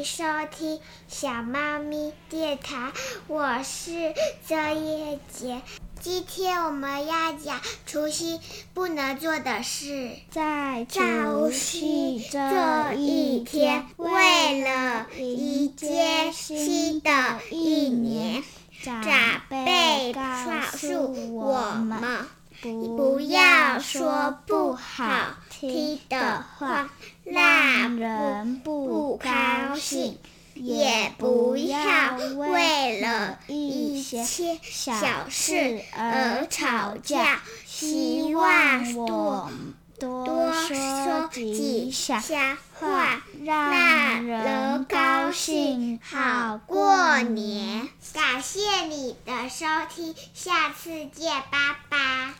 迎收听小猫咪电台，我是周叶杰。今天我们要讲除夕不能做的事。在除夕这一天，为了迎接新的一年，长辈告诉我们，不要说不好听的话，让高兴。也不要为了一些小事而吵架。希望我多说几下话，让人高兴，好过年。感谢你的收听，下次见，拜拜。